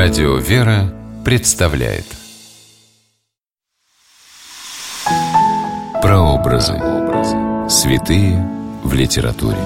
Радио «Вера» представляет Прообразы. Святые в литературе.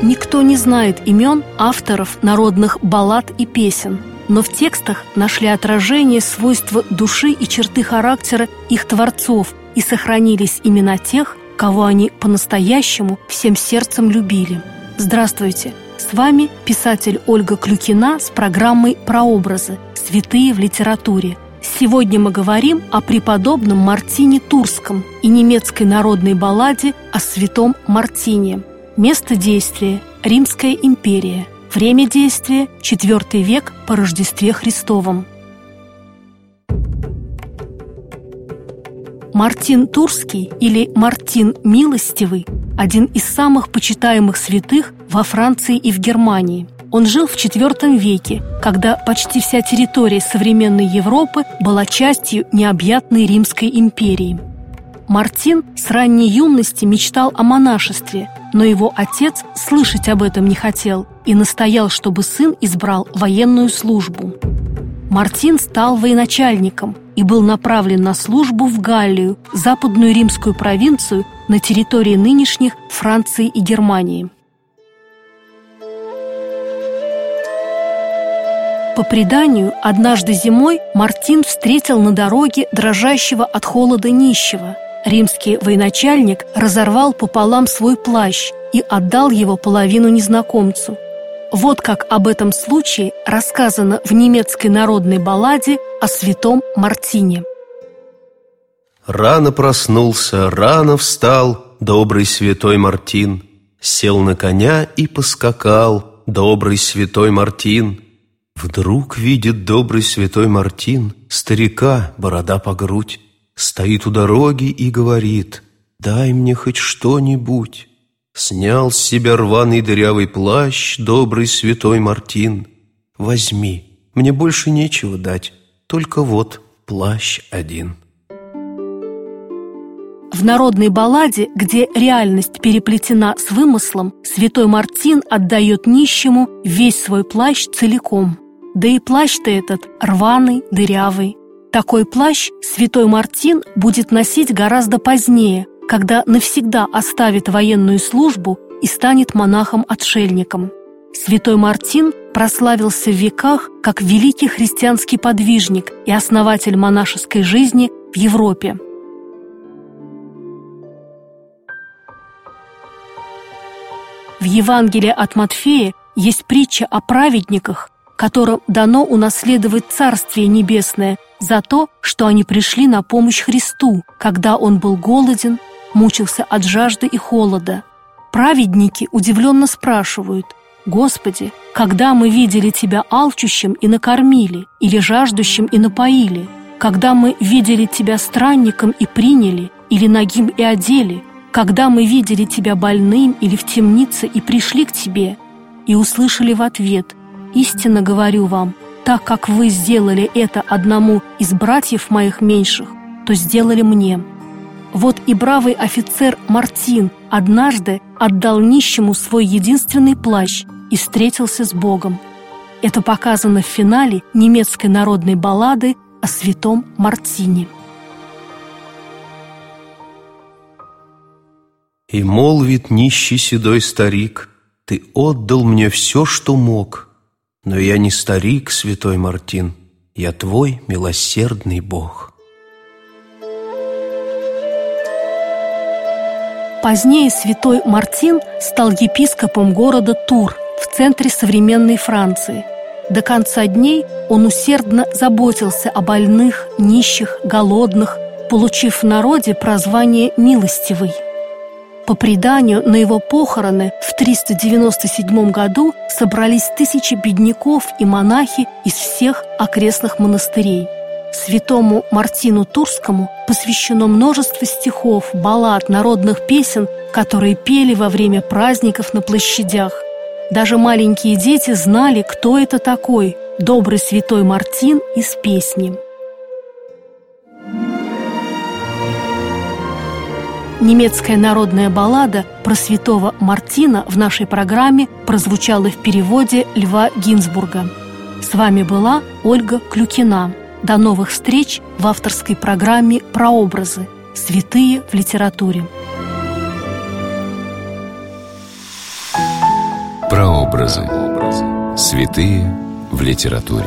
Никто не знает имен авторов народных баллад и песен, но в текстах нашли отражение свойства души и черты характера их творцов и сохранились имена тех, кого они по-настоящему всем сердцем любили. Здравствуйте! С вами писатель Ольга Клюкина с программой «Прообразы. Святые в литературе». Сегодня мы говорим о преподобном Мартине Турском и немецкой народной балладе о святом Мартине. Место действия – Римская империя. Время действия – IV век по Рождестве Христовом – Мартин Турский или Мартин Милостивый – один из самых почитаемых святых во Франции и в Германии. Он жил в IV веке, когда почти вся территория современной Европы была частью необъятной Римской империи. Мартин с ранней юности мечтал о монашестве, но его отец слышать об этом не хотел и настоял, чтобы сын избрал военную службу. Мартин стал военачальником – и был направлен на службу в Галлию, западную римскую провинцию на территории нынешних Франции и Германии. По преданию, однажды зимой Мартин встретил на дороге дрожащего от холода нищего. Римский военачальник разорвал пополам свой плащ и отдал его половину незнакомцу – вот как об этом случае рассказано в немецкой народной балладе о святом Мартине. Рано проснулся, рано встал добрый святой Мартин, Сел на коня и поскакал добрый святой Мартин. Вдруг видит добрый святой Мартин Старика, борода по грудь, Стоит у дороги и говорит, «Дай мне хоть что-нибудь». Снял с себя рваный дырявый плащ Добрый святой Мартин. Возьми, мне больше нечего дать, Только вот плащ один. В народной балладе, где реальность переплетена с вымыслом, святой Мартин отдает нищему весь свой плащ целиком. Да и плащ-то этот рваный, дырявый. Такой плащ святой Мартин будет носить гораздо позднее, когда навсегда оставит военную службу и станет монахом-отшельником. Святой Мартин прославился в веках как великий христианский подвижник и основатель монашеской жизни в Европе. В Евангелии от Матфея есть притча о праведниках, которым дано унаследовать Царствие Небесное за то, что они пришли на помощь Христу, когда Он был голоден, мучился от жажды и холода. Праведники удивленно спрашивают, «Господи, когда мы видели Тебя алчущим и накормили, или жаждущим и напоили? Когда мы видели Тебя странником и приняли, или нагим и одели? Когда мы видели Тебя больным или в темнице и пришли к Тебе?» И услышали в ответ, «Истинно говорю вам, так как вы сделали это одному из братьев моих меньших, то сделали мне». Вот и бравый офицер Мартин однажды отдал нищему свой единственный плащ и встретился с Богом. Это показано в финале немецкой народной баллады о святом Мартине. И молвит нищий седой старик, Ты отдал мне все, что мог, Но я не старик, святой Мартин, Я твой милосердный Бог. Позднее святой Мартин стал епископом города Тур в центре современной Франции. До конца дней он усердно заботился о больных, нищих, голодных, получив в народе прозвание «милостивый». По преданию, на его похороны в 397 году собрались тысячи бедняков и монахи из всех окрестных монастырей – Святому Мартину Турскому посвящено множество стихов, баллад, народных песен, которые пели во время праздников на площадях. Даже маленькие дети знали, кто это такой – добрый святой Мартин из песни. Немецкая народная баллада про святого Мартина в нашей программе прозвучала в переводе Льва Гинзбурга. С вами была Ольга Клюкина. До новых встреч в авторской программе «Прообразы. Святые в литературе». Прообразы. Святые в литературе.